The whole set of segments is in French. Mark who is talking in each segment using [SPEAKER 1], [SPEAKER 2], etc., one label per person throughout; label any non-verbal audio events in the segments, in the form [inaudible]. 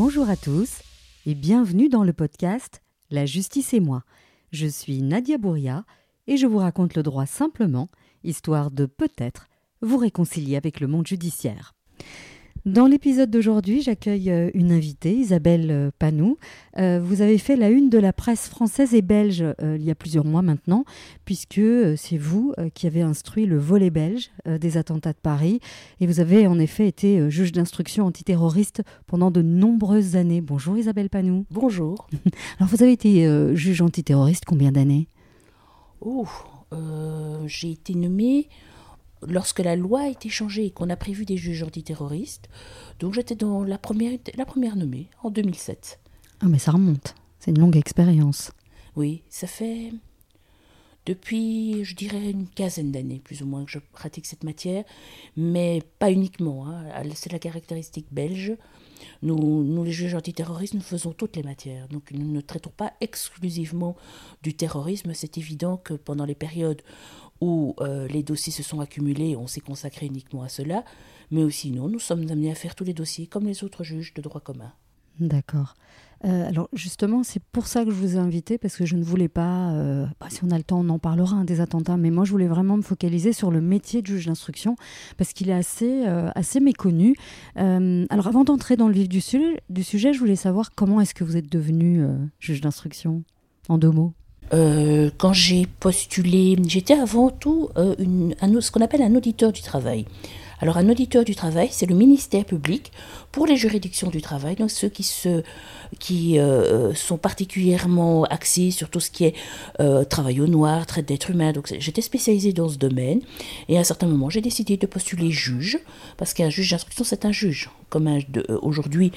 [SPEAKER 1] Bonjour à tous et bienvenue dans le podcast La justice et moi. Je suis Nadia Bouria et je vous raconte le droit simplement, histoire de peut-être vous réconcilier avec le monde judiciaire. Dans l'épisode d'aujourd'hui, j'accueille euh, une invitée, Isabelle euh, Panou. Euh, vous avez fait la une de la presse française et belge il y a plusieurs mois maintenant, puisque c'est vous qui avez instruit le volet belge des attentats de Paris. Et vous avez en effet été juge d'instruction antiterroriste pendant de nombreuses années. Bonjour Isabelle Panou.
[SPEAKER 2] Bonjour. [laughs]
[SPEAKER 1] Alors vous avez été juge antiterroriste combien d'années?
[SPEAKER 2] Oh, j'ai été nommée lorsque la loi a été changée et qu'on a prévu des juges antiterroristes. Donc j'étais dans la première, la première nommée, en 2007.
[SPEAKER 1] Ah mais ça remonte, c'est une longue expérience.
[SPEAKER 2] Oui, ça fait depuis, je dirais, une quinzaine d'années, plus ou moins, que je pratique cette matière, mais pas uniquement. Hein. C'est la caractéristique belge. Nous, nous, les juges antiterroristes, nous faisons toutes les matières. Donc, nous ne traitons pas exclusivement du terrorisme. C'est évident que pendant les périodes où euh, les dossiers se sont accumulés, on s'est consacré uniquement à cela, mais aussi non, nous sommes amenés à faire tous les dossiers comme les autres juges de droit commun.
[SPEAKER 1] D'accord. Euh, alors justement, c'est pour ça que je vous ai invité, parce que je ne voulais pas, euh, bah, si on a le temps, on en parlera hein, des attentats, mais moi je voulais vraiment me focaliser sur le métier de juge d'instruction, parce qu'il est assez, assez méconnu. alors avant d'entrer dans le vif du sujet, je voulais savoir comment est-ce que vous êtes devenu juge d'instruction, en deux mots.
[SPEAKER 2] Euh, quand j'ai postulé, j'étais avant tout euh, ce qu'on appelle un auditeur du travail. Alors un auditeur du travail, c'est le ministère public pour les juridictions du travail, donc ceux qui, se, qui euh, sont particulièrement axés sur tout ce qui est travail au noir, traite d'êtres humains. Donc j'étais spécialisée dans ce domaine et à un certain moment j'ai décidé de postuler juge parce qu'un juge d'instruction c'est un juge. Comme euh, aujourd'hui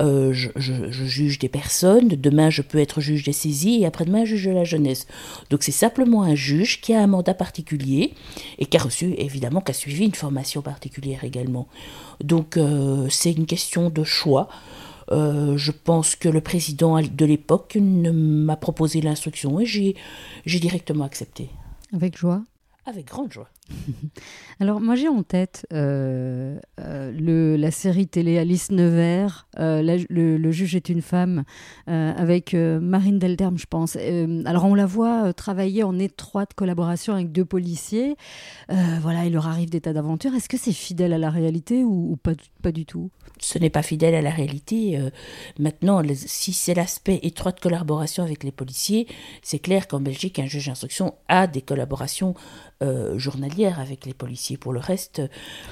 [SPEAKER 2] je, je, juge des personnes, demain je peux être juge des saisies et après-demain juge de la jeunesse. Donc c'est simplement un juge qui a un mandat particulier et qui a reçu évidemment qui a suivi une formation particulière également. Donc euh, c'est une question de choix. Euh, je pense que le président de l'époque m'a proposé l'instruction et j'ai directement accepté.
[SPEAKER 1] Avec joie?
[SPEAKER 2] Avec grande joie. [laughs]
[SPEAKER 1] Alors moi j'ai en tête euh, euh, la série télé Alice Nevers, euh, le, juge est une femme, avec Marine Delderme je pense. alors on la voit travailler en étroite collaboration avec deux policiers. voilà, il leur arrive des tas d'aventures. Est-ce que c'est fidèle à la réalité ou, pas, pas du tout?
[SPEAKER 2] Ce n'est pas fidèle à la réalité. maintenant, si c'est l'aspect étroite collaboration avec les policiers, c'est clair qu'en Belgique, un juge d'instruction a des collaborations euh, avec les policiers. Pour le reste,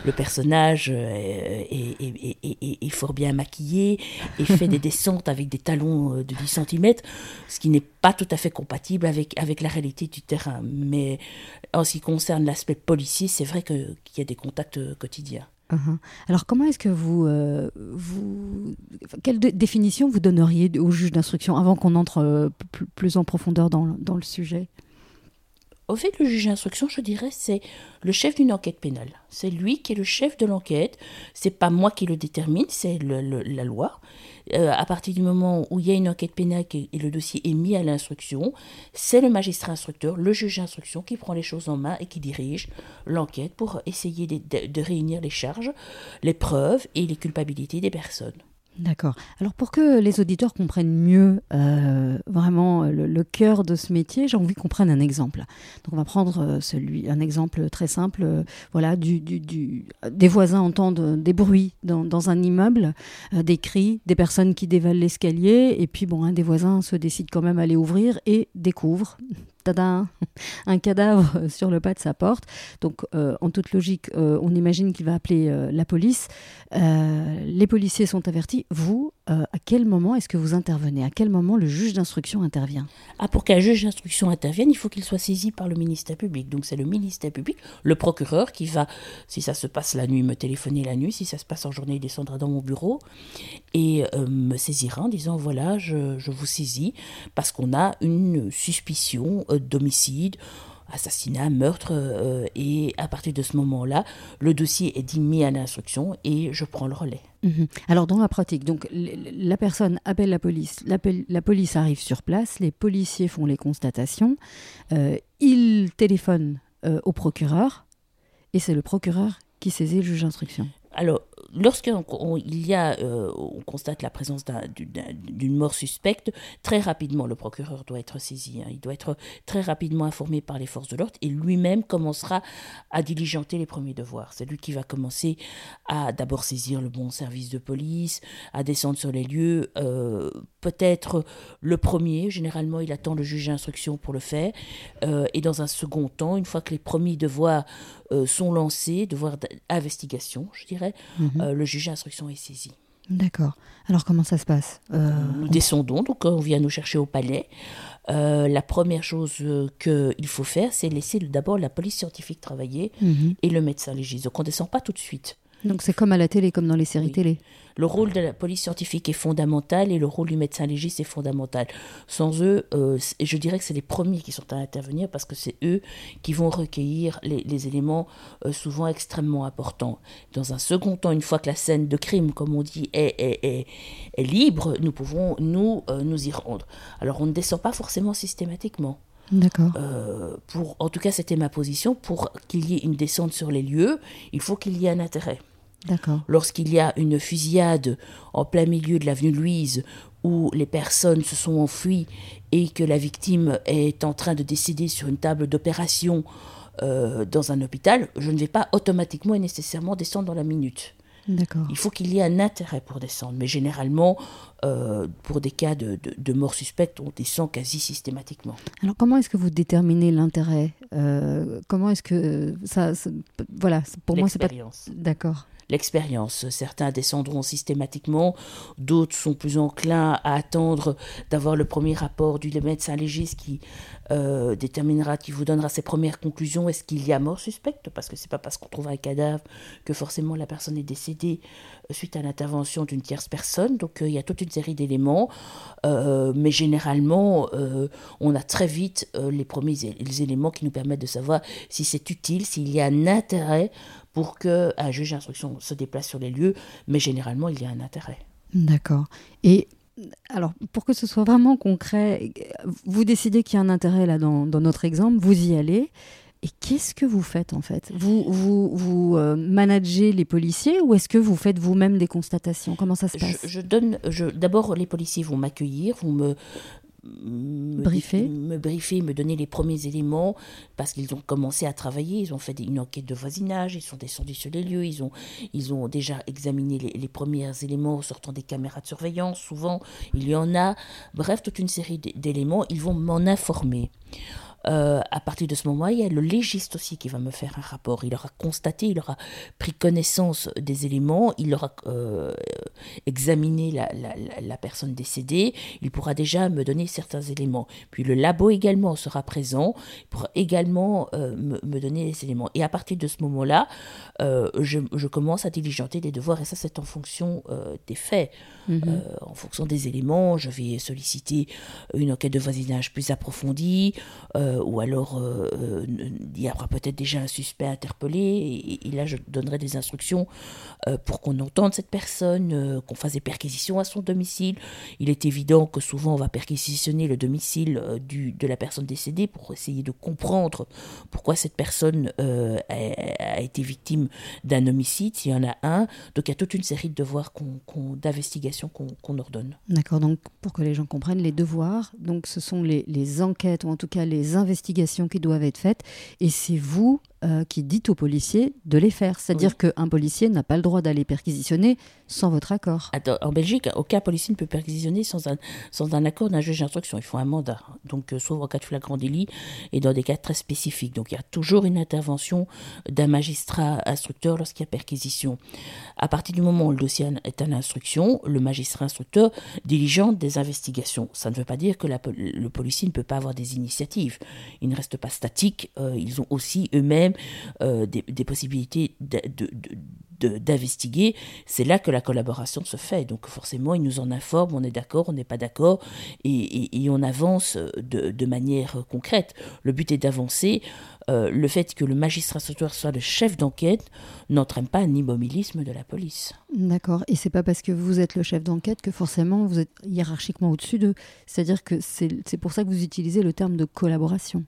[SPEAKER 2] le personnage euh, est, fort bien maquillé et fait des [laughs] descentes avec des talons euh, de 10 cm, ce qui n'est pas tout à fait compatible avec, avec la réalité du terrain. Mais en ce qui concerne l'aspect policier, c'est vrai qu'il y a des contacts quotidiens.
[SPEAKER 1] Uh-huh. Alors comment est-ce que vous, vous quelle définition vous donneriez au juge d'instruction avant qu'on entre plus en profondeur dans, dans le sujet?
[SPEAKER 2] Au fait, le juge d'instruction, je dirais, c'est le chef d'une enquête pénale. C'est lui qui est le chef de l'enquête. C'est pas moi qui le détermine, c'est la loi. Euh, à partir du moment où il y a une enquête pénale et le dossier est mis à l'instruction, c'est le magistrat instructeur, le juge d'instruction, qui prend les choses en main et qui dirige l'enquête pour essayer de réunir les charges, les preuves et les culpabilités des personnes.
[SPEAKER 1] D'accord. Alors pour que les auditeurs comprennent mieux euh, vraiment le, cœur de ce métier, j'ai envie qu'on prenne un exemple. Donc on va prendre euh, un exemple très simple. Euh, voilà, du, des voisins entendent des bruits dans, dans un immeuble, des cris, des personnes qui dévalent l'escalier, et puis bon, un des voisins se décide quand même à aller ouvrir et découvre un cadavre [laughs] sur le pas de sa porte. Donc, euh, en toute logique, euh, on imagine qu'il va appeler euh, la police. les policiers sont avertis. Vous, à quel moment est-ce que vous intervenez? À quel moment le juge d'instruction intervient?
[SPEAKER 2] Ah, pour qu'un juge d'instruction intervienne, il faut qu'il soit saisi par le ministère public. Donc, c'est le ministère public, le procureur, qui va, si ça se passe la nuit, me téléphoner la nuit. Si ça se passe en journée, il descendra dans mon bureau et me saisira en disant voilà, je, je vous saisis parce qu'on a une suspicion euh, d'homicide, assassinat, meurtre, euh, et à partir de ce moment-là, le dossier est mis à l'instruction et je prends le relais.
[SPEAKER 1] Mhm. Alors dans la pratique, donc la personne appelle la police, la police arrive sur place, les policiers font les constatations, euh, ils téléphonent au procureur et c'est le procureur qui saisit le juge d'instruction.
[SPEAKER 2] Alors, lorsqu'il y a, euh, on constate la présence d'une mort suspecte, très rapidement, le procureur doit être saisi. Hein. Il doit être très rapidement informé par les forces de l'ordre et lui-même commencera à diligenter les premiers devoirs. C'est lui qui va commencer à d'abord saisir le bon service de police, à descendre sur les lieux. Euh, peut-être le premier, généralement, il attend le juge d'instruction pour le faire. Euh, et dans un second temps, une fois que les premiers devoirs sont lancés, devoirs d'investigation, je dirais, mhm. Euh, le juge d'instruction est saisi.
[SPEAKER 1] D'accord. Alors comment ça se passe
[SPEAKER 2] euh, Nous descendons, donc on vient nous chercher au palais. Euh, la première chose qu'il faut faire, c'est laisser d'abord la police scientifique travailler mhm. et le médecin légiste. Donc on ne descend pas tout de suite.
[SPEAKER 1] Donc c'est comme à la télé, comme dans les séries télé.
[SPEAKER 2] Le rôle de la police scientifique est fondamental et le rôle du médecin légiste est fondamental. Sans eux, euh, je dirais que c'est les premiers qui sont à intervenir parce que c'est eux qui vont recueillir les, éléments euh, souvent extrêmement importants. Dans un second temps, une fois que la scène de crime, comme on dit, est, est, est, libre, nous pouvons nous, euh, nous y rendre. Alors on ne descend pas forcément systématiquement.
[SPEAKER 1] D'accord.
[SPEAKER 2] pour, en tout cas, c'était ma position. Pour qu'il y ait une descente sur les lieux, il faut qu'il y ait un intérêt. Lorsqu'il y a une fusillade en plein milieu de l'avenue Louise où les personnes se sont enfuies et que la victime est en train de décéder sur une table d'opération euh, dans un hôpital, je ne vais pas automatiquement et nécessairement descendre dans la minute. Il faut qu'il y ait un intérêt pour descendre. Mais généralement, euh, pour des cas de, mort suspecte, on descend quasi systématiquement.
[SPEAKER 1] Alors comment est-ce que vous déterminez l'intérêt? Euh, Comment est-ce que ça, ça, Voilà, pour moi c'est pas... D'accord
[SPEAKER 2] l'expérience. Certains descendront systématiquement, d'autres sont plus enclins à attendre d'avoir le premier rapport du médecin légiste qui euh, déterminera, qui vous donnera ses premières conclusions. Est-ce qu'il y a mort suspecte? Parce que c'est pas parce qu'on trouve un cadavre que forcément la personne est décédée euh, suite à l'intervention d'une tierce personne. Donc euh, il y a toute une série d'éléments, mais généralement on a très vite les premiers les éléments qui nous permettent de savoir si c'est utile, s'il y a un intérêt pour qu'un juge d'instruction se déplace sur les lieux, mais généralement, il y a un intérêt.
[SPEAKER 1] D'accord. Et alors, pour que ce soit vraiment concret, vous décidez qu'il y a un intérêt là dans, notre exemple, vous y allez. Et qu'est-ce que vous faites en fait? Vous, vous, vous euh, managez les policiers ou est-ce que vous faites vous-même des constatations? Comment ça se passe?
[SPEAKER 2] je, donne, je, D'abord, les policiers vont m'accueillir, vont me,
[SPEAKER 1] me briefer.
[SPEAKER 2] me briefer, me donner les premiers éléments, parce qu'ils ont commencé à travailler, ils ont fait une enquête de voisinage, ils sont descendus sur les lieux, ils ont, ils ont déjà examiné les, les premiers éléments sortant des caméras de surveillance, souvent il y en a, bref, toute une série d'éléments, ils vont m'en informer. Euh, à partir de ce moment, il y a le légiste aussi qui va me faire un rapport. Il aura constaté, il aura pris connaissance des éléments, il aura euh, examiné la, la, personne décédée, il pourra déjà me donner certains éléments. Puis le labo également sera présent, il pourra également euh, me, me, donner les éléments. Et à partir de ce moment-là, je, je, commence à diligenter des devoirs, et ça c'est en fonction des faits. Mhm. en fonction des éléments, je vais solliciter une enquête de voisinage plus approfondie. Euh, ou alors euh, euh, il y aura peut-être déjà un suspect interpellé, et, là je donnerai des instructions pour qu'on entende cette personne, qu'on fasse des perquisitions à son domicile. Il est évident que souvent on va perquisitionner le domicile de la personne décédée pour essayer de comprendre pourquoi cette personne a, été victime d'un homicide, s'il y en a un. Donc il y a toute une série de devoirs d'investigation qu'on ordonne.
[SPEAKER 1] D'accord, donc pour que les gens comprennent, les devoirs, donc ce sont les, les enquêtes, ou en tout cas les investigations qui doivent être faites. Et c'est vous euh, qui dites aux policiers de les faire. C'est-à-dire qu'un policier n'a pas le droit d'aller perquisitionner sans votre accord.
[SPEAKER 2] en Belgique, aucun policier ne peut perquisitionner sans un, sans un accord d'un juge d'instruction. Il faut un mandat. Donc, euh, sauf en cas de flagrant délit et dans des cas très spécifiques. Donc, il y a toujours une intervention d'un magistrat instructeur lorsqu'il y a perquisition. À partir du moment où le dossier est à l'instruction, le magistrat instructeur diligente des investigations. Ça ne veut pas dire que le policier ne peut pas avoir des initiatives. Ils ne restent pas statiques. Euh, ils ont aussi eux-mêmes euh, des, possibilités d'investiguer, c'est là que la collaboration se fait. Donc forcément, ils nous en informent, on est d'accord, on n'est pas d'accord, et, on avance de, manière concrète. Le but est d'avancer. Euh, le fait que le magistrat soit le chef d'enquête n'entraîne pas un immobilisme de la police.
[SPEAKER 1] D'accord. Et c'est pas parce que vous êtes le chef d'enquête que forcément vous êtes hiérarchiquement au-dessus d'eux. C'est-à-dire que c'est pour ça que vous utilisez le terme de collaboration.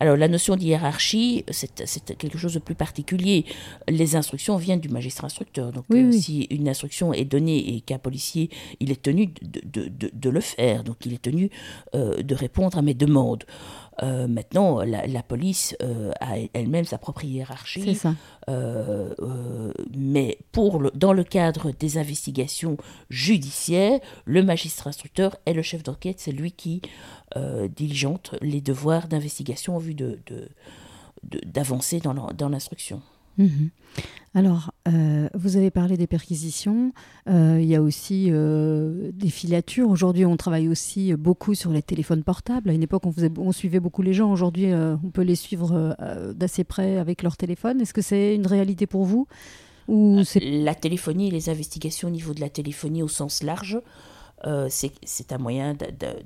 [SPEAKER 2] Alors la notion d'hiérarchie, c'est quelque chose de plus particulier. Les instructions viennent du magistrat instructeur. Donc euh, si une instruction est donnée et qu'un policier, il est tenu de, de, de, le faire, donc il est tenu euh, de répondre à mes demandes. Euh, maintenant, la, police a elle-même sa propre hiérarchie.
[SPEAKER 1] C'est ça.
[SPEAKER 2] mais pour le, dans le cadre des investigations judiciaires, le magistrat instructeur est le chef d'enquête, c'est lui qui diligente les devoirs d'investigation en vue de, d'avancer dans l'instruction.
[SPEAKER 1] Mhm. Alors, euh, vous avez parlé des perquisitions. Euh, il y a aussi euh, des filatures. Aujourd'hui, on travaille aussi beaucoup sur les téléphones portables. À une époque, on, faisait, on suivait beaucoup les gens. Aujourd'hui, on peut les suivre d'assez près avec leur téléphone. Est-ce que c'est une réalité pour vous
[SPEAKER 2] ou La téléphonie, les investigations au niveau de la téléphonie au sens large, c'est un moyen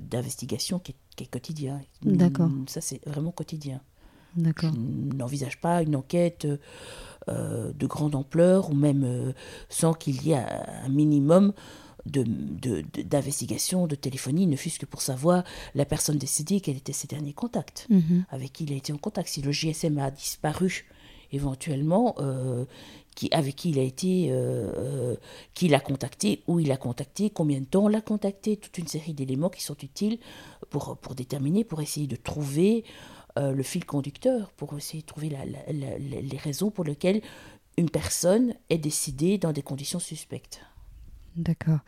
[SPEAKER 2] d'investigation qui, qui, est quotidien.
[SPEAKER 1] D'accord.
[SPEAKER 2] Ça, c'est vraiment quotidien. Je n'envisage pas une enquête euh, de grande ampleur ou même euh, sans qu'il y ait un minimum d'investigation, de, de, téléphonie, ne fût-ce que pour savoir la personne décédée, quels étaient ses derniers contacts, mhm. avec qui il a été en contact. Si le GSM a disparu, éventuellement, euh, qui, avec qui il a été, euh, qui l'a contacté, où il a contacté, combien de temps l'a contacté, toute une série d'éléments qui sont utiles pour, pour déterminer, pour essayer de trouver euh, le fil conducteur pour essayer de trouver les raisons pour lesquelles une personne est décidée dans des conditions suspectes.
[SPEAKER 1] D'accord.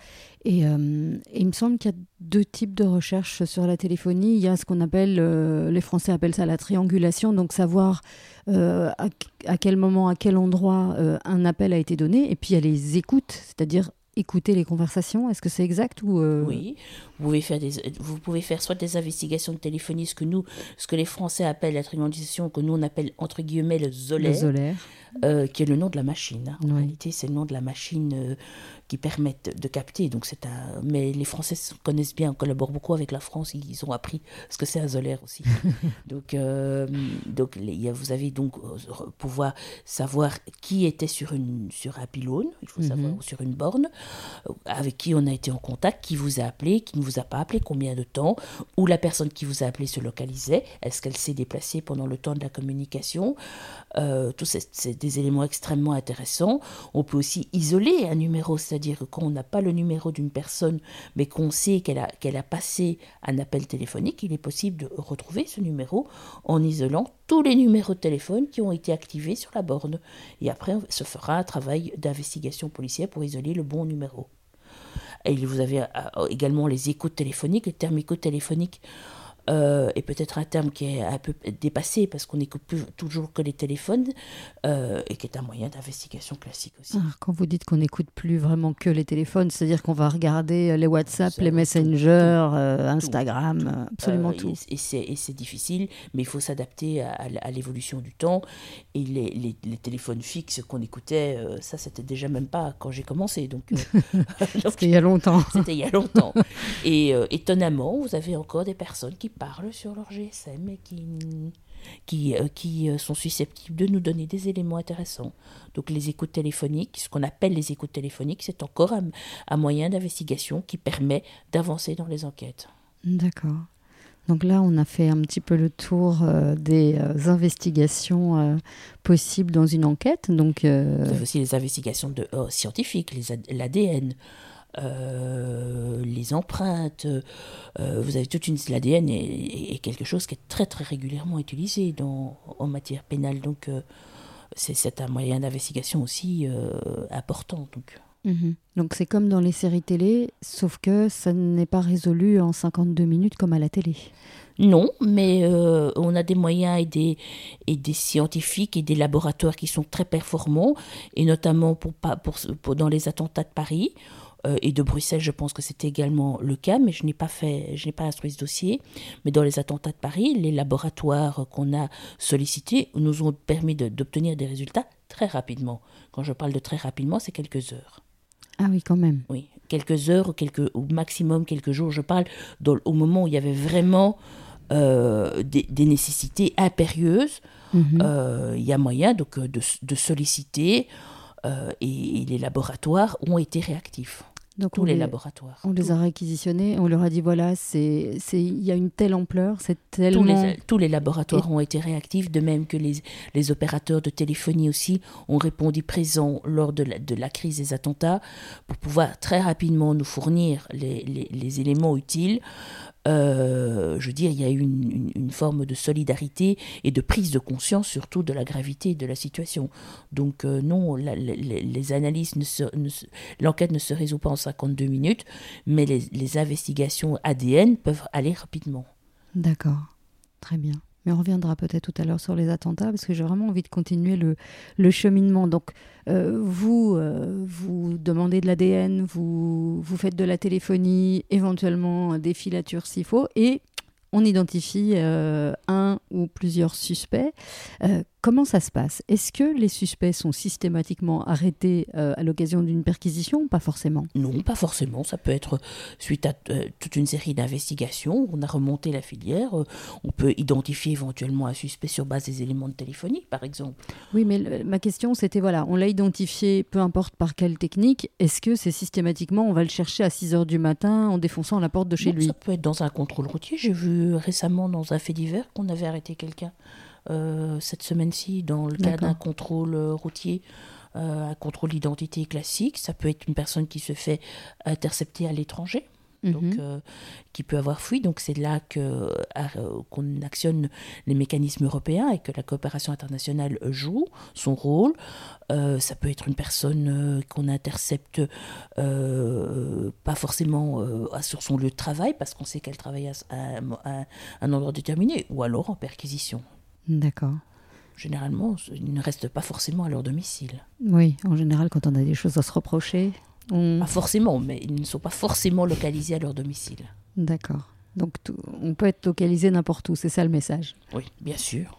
[SPEAKER 1] Et, euh, il me semble qu'il y a deux types de recherches sur la téléphonie. Il y a ce qu'on appelle, euh, les Français appellent ça la triangulation, donc savoir à, à, quel moment, à quel endroit un appel a été donné. Et puis il y a les écoutes, c'est-à-dire écouter les conversations? Est-ce que c'est exact ou
[SPEAKER 2] euh, Oui, vous pouvez, faire des, vous pouvez faire soit des investigations de téléphonie, ce que nous, ce que les Français appellent la triangulation, que nous on appelle entre guillemets le zolaire, euh, qui est le nom de la machine. En réalité, c'est le nom de la machine euh, qui permettent de capter. Donc c'est un... Mais les Français connaissent bien, collaborent beaucoup avec la France, ils ont appris ce que c'est un solaire aussi. [laughs] donc euh, donc vous avez donc pouvoir savoir qui était sur, une, sur un pylône, il faut savoir, mhm. sur une borne, avec qui on a été en contact, qui vous a appelé, qui ne vous a pas appelé, combien de temps, où la personne qui vous a appelé se localisait, est-ce qu'elle s'est déplacée pendant le temps de la communication. Tous c'est des éléments extrêmement intéressants. On peut aussi isoler un numéro, c'est-à-dire quand on n'a pas le numéro d'une personne, mais qu'on sait qu'elle a, passé un appel téléphonique, il est possible de retrouver ce numéro en isolant tous les numéros de téléphone qui ont été activés sur la borne. Et après, on se fera un travail d'investigation policière pour isoler le bon numéro. Et vous avez euh, également les écoutes téléphoniques, les écoutes téléphoniques euh, et peut-être un terme qui est un peu dépassé parce qu'on n'écoute plus toujours que les téléphones euh, et qui est un moyen d'investigation classique aussi.
[SPEAKER 1] Ah, quand vous dites qu'on n'écoute plus vraiment que les téléphones, c'est-à-dire qu'on va regarder les WhatsApp, les Messenger, euh, Instagram, absolument tout.
[SPEAKER 2] Et, c'est difficile, mais il faut s'adapter à, l'évolution du temps. Et les, les, les téléphones fixes qu'on écoutait, ça c'était déjà même pas quand j'ai commencé. [laughs] [laughs] Donc,
[SPEAKER 1] c'était il y a longtemps.
[SPEAKER 2] C'était il y a longtemps. Et étonnamment, vous avez encore des personnes qui parlent sur leur GSM et qui, qui, euh, qui euh, sont susceptibles de nous donner des éléments intéressants. Donc les écoutes téléphoniques, ce qu'on appelle les écoutes téléphoniques, c'est encore un, moyen d'investigation qui permet d'avancer dans les enquêtes.
[SPEAKER 1] D'accord. Donc là, on a fait un petit peu le tour euh, des investigations possibles dans une enquête. Donc,
[SPEAKER 2] Vous aussi les investigations de, scientifiques, l'ADN, euh, les empreintes, euh, vous avez toute une l'ADN est, quelque chose qui est très très régulièrement utilisé dans, en matière pénale, donc euh, c'est un moyen d'investigation aussi important. Donc.
[SPEAKER 1] Mhm. Donc c'est comme dans les séries télé, sauf que ça n'est pas résolu en 52 minutes comme à la télé.
[SPEAKER 2] Non, mais on a des moyens et des, et des scientifiques et des laboratoires qui sont très performants, et notamment pour, pour, pour dans les attentats de Paris. Euh, et de Bruxelles, je pense que c'était également le cas, mais je n'ai pas fait, je n'ai pas instruit ce dossier. Mais dans les attentats de Paris, les laboratoires qu'on a sollicités nous ont permis d'obtenir des résultats très rapidement. Quand je parle de très rapidement, c'est quelques heures.
[SPEAKER 1] Ah oui, quand même.
[SPEAKER 2] Oui, quelques heures ou quelques, au maximum quelques jours. Je parle au moment où il y avait vraiment euh, des, nécessités impérieuses. Mhm. Euh, il y a moyen donc de, solliciter et les laboratoires ont été réactifs.
[SPEAKER 1] Donc
[SPEAKER 2] tous les, laboratoires.
[SPEAKER 1] On les
[SPEAKER 2] Tous-
[SPEAKER 1] a réquisitionnés, on leur a dit voilà, c'est, il y a une telle ampleur, c'est
[SPEAKER 2] tous
[SPEAKER 1] tellement.
[SPEAKER 2] les, tous les laboratoires ont été réactifs, de même que les, les opérateurs de téléphonie aussi ont répondu présents lors de la, de la crise des attentats pour pouvoir très rapidement nous fournir les éléments utiles. Euh, je veux dire, il y a eu une, forme de solidarité et de prise de conscience surtout de la gravité de la situation. Donc euh, non, les, analyses, ne l'enquête ne se résout pas en 52 minutes, mais les investigations ADN peuvent aller rapidement.
[SPEAKER 1] D'accord, très bien. Mais on reviendra peut-être tout à l'heure sur les attentats parce que j'ai vraiment envie de continuer le, cheminement. Donc, euh, vous, euh, vous demandez de l'ADN, vous, vous faites de la téléphonie, éventuellement des filatures s'il faut, et on identifie euh, un ou plusieurs suspects. Euh, comment ça se passe? Est-ce que les suspects sont systématiquement arrêtés euh, à l'occasion d'une perquisition ou Pas forcément?
[SPEAKER 2] Non, pas forcément. Ça peut être suite à euh, toute une série d'investigations. On a remonté la filière. euh, on peut identifier éventuellement un suspect sur base des éléments de téléphonie, par exemple.
[SPEAKER 1] Oui, mais le- ma question, c'était voilà, on l'a identifié, peu importe par quelle technique, est-ce que c'est systématiquement, on va le chercher à 6 heures du matin en défonçant la porte de chez
[SPEAKER 2] Non,
[SPEAKER 1] lui?
[SPEAKER 2] Ça peut être dans un contrôle routier. J'ai vu récemment dans un fait divers qu'on avait arrêté quelqu'un euh, cette semaine-ci dans le cadre d'un contrôle euh, routier. euh, un contrôle d'identité classique, ça peut être une personne qui se fait intercepter à l'étranger, donc
[SPEAKER 1] Mhm.
[SPEAKER 2] euh, qui peut avoir fui. Donc c'est là que euh, qu'on actionne les mécanismes européens et que la coopération internationale joue son rôle. Euh, ça peut être une personne euh, qu'on intercepte euh, pas forcément euh, sur son lieu de travail parce qu'on sait qu'elle travaille à, à- à un endroit déterminé ou alors en perquisition.
[SPEAKER 1] D'accord.
[SPEAKER 2] Généralement, ils ne restent pas forcément à leur domicile.
[SPEAKER 1] Oui, en général, quand on a des choses à se reprocher, on...
[SPEAKER 2] Pas forcément, mais ils ne sont pas forcément localisés à leur domicile.
[SPEAKER 1] D'accord. Donc, tout- on peut être localisé n'importe où, c'est ça le message?
[SPEAKER 2] Oui, bien sûr.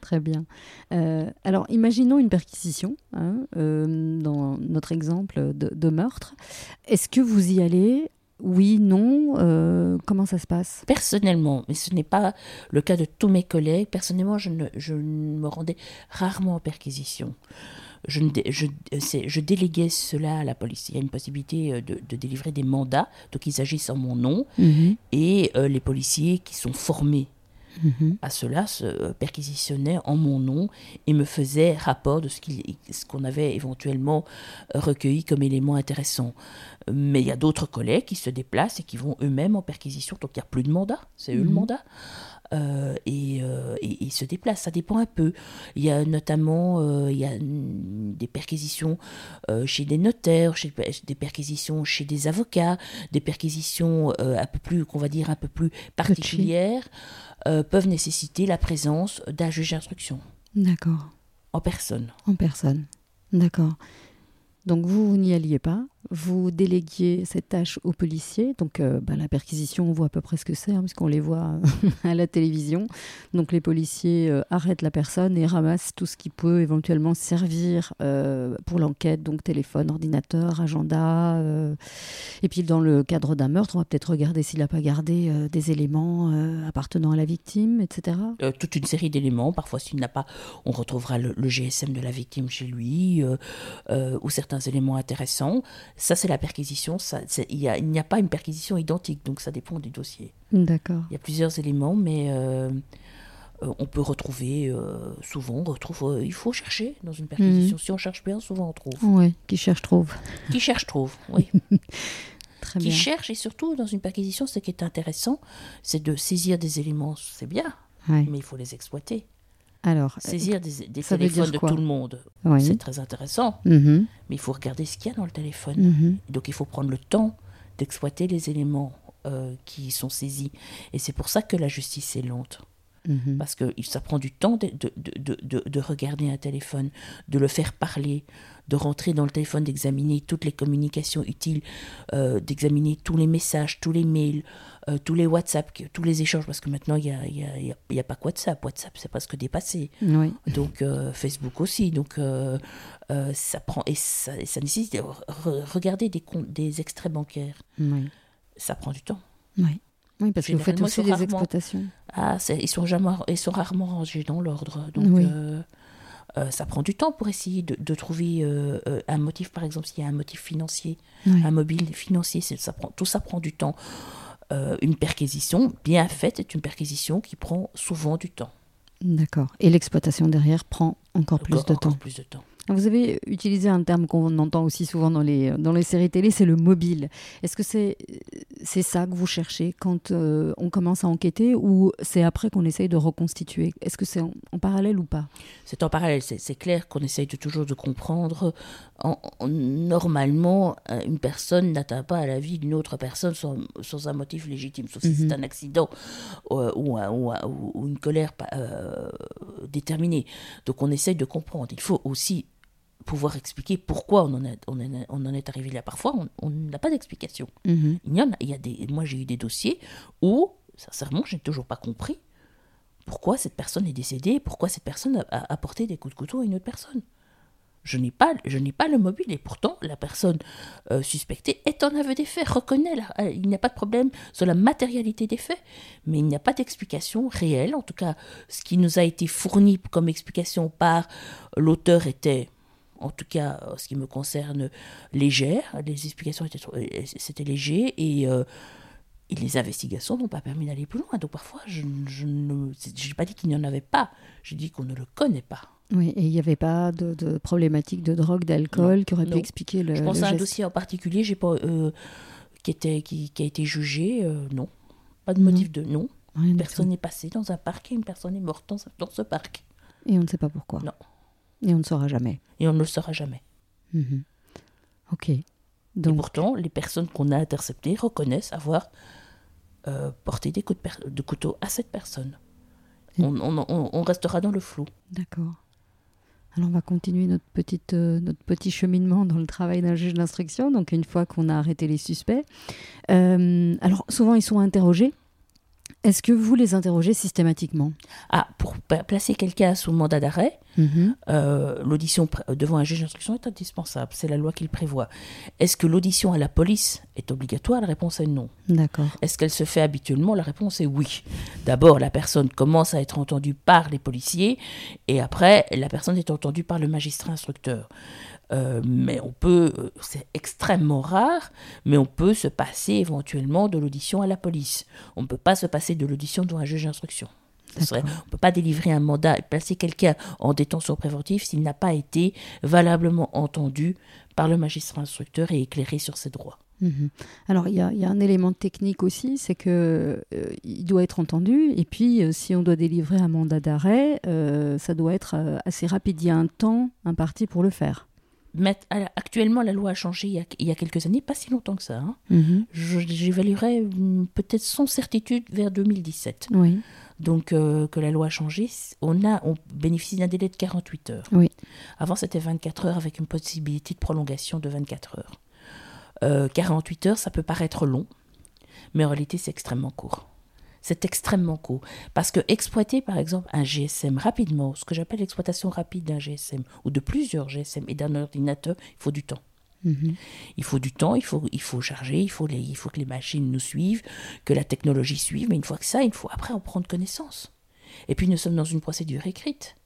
[SPEAKER 1] Très bien. Euh, alors, imaginons une perquisition, hein, euh, dans notre exemple de, de meurtre. Est-ce que vous y allez Oui, non Euh, Comment ça se passe?
[SPEAKER 2] Personnellement, mais ce n'est pas le cas de tous mes collègues, personnellement, je, ne, je me rendais rarement en perquisition. Je, ne dé- je, c'est- je déléguais cela à la police. Il y a une possibilité euh, de, de délivrer des mandats, donc ils agissent en mon nom, et euh, les policiers qui sont formés
[SPEAKER 1] Mhm.
[SPEAKER 2] à cela se perquisitionnaient en mon nom et me faisaient rapport de ce qu'on avait éventuellement recueilli comme élément intéressant. Mais il y a d'autres collègues qui se déplacent et qui vont eux-mêmes en perquisition, donc il n'y a plus de mandat, c'est eux le
[SPEAKER 1] Mhm.
[SPEAKER 2] mandat. Euh, et, euh, et- et ils se déplacent, ça dépend un peu. Il y a notamment euh, il y a des perquisitions euh, chez des notaires, chez, des perquisitions chez des avocats, des perquisitions un peu plus, qu'on va dire, un peu plus particulières, peuvent nécessiter la présence d'un juge d'instruction
[SPEAKER 1] D'accord.
[SPEAKER 2] en personne.
[SPEAKER 1] En personne. D'accord. Donc vous, vous n'y alliez pas. Vous déléguiez cette tâche aux policiers. Donc euh, bah, la perquisition, on voit à peu près ce que c'est, hein, puisqu'on les voit [laughs] à la télévision. Donc les policiers euh, arrêtent la personne et ramassent tout ce qui peut éventuellement servir euh, pour l'enquête. Donc téléphone, ordinateur, agenda. euh. Et puis dans le cadre d'un meurtre, on va peut-être regarder s'il n'a pas gardé euh, des éléments euh, appartenant à la victime, etc.
[SPEAKER 2] Euh, toute une série d'éléments. Parfois, s'il n'a pas, on retrouvera le, GSM de la victime chez lui euh, euh, ou certains éléments intéressants. Ça, c'est la perquisition. Ça, il a- n'y a, pas une perquisition identique, donc ça dépend du dossier.
[SPEAKER 1] D'accord.
[SPEAKER 2] Il y a plusieurs éléments, mais euh, euh, on peut retrouver euh, souvent. On retrouve. euh, il faut chercher dans une perquisition. Si on cherche bien, souvent on trouve.
[SPEAKER 1] Oui, qui cherche trouve.
[SPEAKER 2] Qui cherche trouve. [laughs] Oui.
[SPEAKER 1] Très
[SPEAKER 2] qui
[SPEAKER 1] bien.
[SPEAKER 2] cherche et surtout dans une perquisition, ce qui est intéressant, c'est de saisir des éléments. C'est bien,
[SPEAKER 1] Ouais.
[SPEAKER 2] mais il faut les exploiter.
[SPEAKER 1] Alors, euh,
[SPEAKER 2] Saisir des, téléphones de tout le monde,
[SPEAKER 1] oui.
[SPEAKER 2] c'est très intéressant,
[SPEAKER 1] Mhm,
[SPEAKER 2] mais il faut regarder ce qu'il y a dans le téléphone.
[SPEAKER 1] mhm.
[SPEAKER 2] Donc il faut prendre le temps d'exploiter les éléments euh, qui sont saisis. Et c'est pour ça que la justice est lente.
[SPEAKER 1] Mhm.
[SPEAKER 2] Parce que ça prend du temps de, de, de, de, de regarder un téléphone, de le faire parler, de rentrer dans le téléphone, d'examiner toutes les communications utiles, euh, d'examiner tous les messages, tous les mails, euh, tous les WhatsApp, tous les échanges. Parce que maintenant, il n'y a, y a, y a- y a pas que WhatsApp. WhatsApp, c'est presque dépassé.
[SPEAKER 1] Oui.
[SPEAKER 2] Donc euh, Facebook aussi. Donc ça prend et ça, et ça nécessite de re- regarder des, comptes, des extraits bancaires.
[SPEAKER 1] Oui.
[SPEAKER 2] Ça prend du temps.
[SPEAKER 1] Oui. Oui, parce que vous faites aussi des exploitations.
[SPEAKER 2] Ah, ils sont jamais, ils sont rarement rangés dans l'ordre. Donc,
[SPEAKER 1] Oui.
[SPEAKER 2] euh, Euh, ça prend du temps pour essayer de, trouver euh, un motif, par exemple, s'il y a un motif financier, un mobile financier, ça prend, tout ça prend du temps. une perquisition bien faite est une perquisition qui prend souvent du temps.
[SPEAKER 1] D'accord. Et l'exploitation derrière prend encore, plus, de
[SPEAKER 2] encore plus de temps.
[SPEAKER 1] Vous avez utilisé un terme qu'on entend aussi souvent dans les, dans les séries télé, c'est le mobile. Est-ce que c'est c'est ça que vous cherchez quand euh, on commence à enquêter ou c'est après qu'on essaye de reconstituer? Est-ce que c'est en, parallèle ou pas?
[SPEAKER 2] C'est en parallèle, c'est clair qu'on essaye de, toujours de comprendre. En, normalement, euh, une personne n'atteint pas à la vie d'une autre personne sans, sans, un motif légitime, sauf si c'est mhm. un accident euh, ou, ou, une colère déterminée. Donc on essaye de comprendre. Il faut aussi pouvoir expliquer pourquoi on en, est, on, on en est arrivé là. Parfois, on n'a pas d'explication. Mhm. Il y en a, il y a des, moi, j'ai eu des dossiers où, sincèrement, je n'ai toujours pas compris pourquoi cette personne est décédée, pourquoi cette personne a, apporté des coups de couteau à une autre personne. Je n'ai pas, je n'ai pas le mobile et pourtant la personne euh, suspectée est en aveu des faits, reconnaît, euh, il n'y a pas de problème sur la matérialité des faits, mais il n'y a pas d'explication réelle. En tout cas, ce qui nous a été fourni comme explication par l'auteur était en tout cas, en ce qui me concerne, légère. Les explications étaient, euh, c'était léger euh, et, les investigations n'ont pas permis d'aller plus loin. Donc parfois, je, je n'ai pas dit qu'il n'y en avait pas, j'ai dit qu'on ne le connaît pas.
[SPEAKER 1] Oui, et il n'y avait pas de, problématique de drogue, d'alcool qui aurait pu expliquer le.
[SPEAKER 2] Je pense
[SPEAKER 1] à
[SPEAKER 2] un dossier en particulier j'ai pas, euh, qui, était, qui, a été jugé, non. Pas de motif de non. Une personne est passée dans un parc et une personne est morte dans, dans ce parc.
[SPEAKER 1] Et on ne sait pas pourquoi.
[SPEAKER 2] Non.
[SPEAKER 1] Et on ne saura jamais.
[SPEAKER 2] Et on ne le saura jamais.
[SPEAKER 1] Mhm. Ok.
[SPEAKER 2] Donc... Et pourtant, les personnes qu'on a interceptées reconnaissent avoir euh, porté des coups de, couteau à cette personne. On, restera dans le flou.
[SPEAKER 1] D'accord. Alors on va continuer notre, petite, euh, notre petit cheminement dans le travail d'un juge d'instruction. Donc une fois qu'on a arrêté les suspects, euh, alors souvent ils sont interrogés est-ce que vous les interrogez systématiquement?
[SPEAKER 2] Ah, pour placer quelqu'un sous mandat d'arrêt, mhm. euh, l'audition devant un juge d'instruction est indispensable. C'est la loi qui le prévoit. Est-ce que l'audition à la police est obligatoire? La réponse est non.
[SPEAKER 1] D'accord.
[SPEAKER 2] Est-ce qu'elle se fait habituellement? La réponse est oui. D'abord, la personne commence à être entendue par les policiers et après, la personne est entendue par le magistrat instructeur. Euh, mais on peut, euh, c'est extrêmement rare, mais on peut se passer éventuellement de l'audition à la police. On ne peut pas se passer de l'audition devant un juge d'instruction. on ne peut pas délivrer un mandat et placer quelqu'un en détention préventive s'il n'a pas été valablement entendu par le magistrat instructeur et éclairé sur ses droits.
[SPEAKER 1] Mhm. Alors il y, a un élément technique aussi, c'est que euh, il doit être entendu et puis si on doit délivrer un mandat d'arrêt, ça doit être assez rapide. Il y a un temps imparti pour le faire
[SPEAKER 2] actuellement, la loi a changé il y a, quelques années, pas si longtemps que ça. Hein. Mhm. J'évaluerais peut-être sans certitude vers 2017.
[SPEAKER 1] Oui.
[SPEAKER 2] Donc, euh, que la loi a changé, on, a, on bénéficie d'un délai de 48 heures.
[SPEAKER 1] Oui.
[SPEAKER 2] Avant, c'était 24 heures avec une possibilité de prolongation de 24 heures. 48 euh, heures, ça peut paraître long, mais en réalité, c'est extrêmement court. C'est extrêmement court. Parce que exploiter, par exemple, un GSM rapidement, ce que j'appelle l'exploitation rapide d'un GSM, ou de plusieurs GSM et d'un ordinateur, il faut du temps. Mhm. Il faut du temps, il faut, il faut charger, il faut, les, il faut que les machines nous suivent, que la technologie suive, mais une fois que ça, il faut après en prendre connaissance. Et puis nous sommes dans une procédure écrite.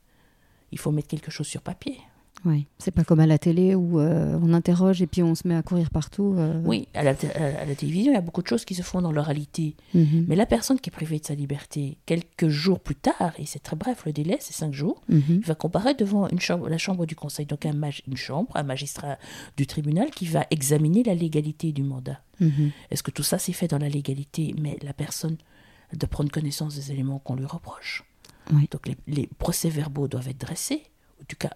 [SPEAKER 2] Il faut mettre quelque chose sur papier.
[SPEAKER 1] Oui, c'est pas comme à la télé où euh, on interroge et puis on se met à courir partout. Euh.
[SPEAKER 2] Oui, à la, télévision, il y a beaucoup de choses qui se font dans l'oralité. Mhm. Mais la personne qui est privée de sa liberté, quelques jours plus tard, et c'est très bref le délai, c'est cinq jours, il va comparaître devant une chambre, la chambre du conseil, donc un une chambre, un magistrat du tribunal qui va examiner la légalité du mandat. Mhm. Est-ce que tout ça s'est fait dans la légalité? Mais la personne doit prendre connaissance des éléments qu'on lui reproche. Donc les, les procès-verbaux doivent être dressés, en tout cas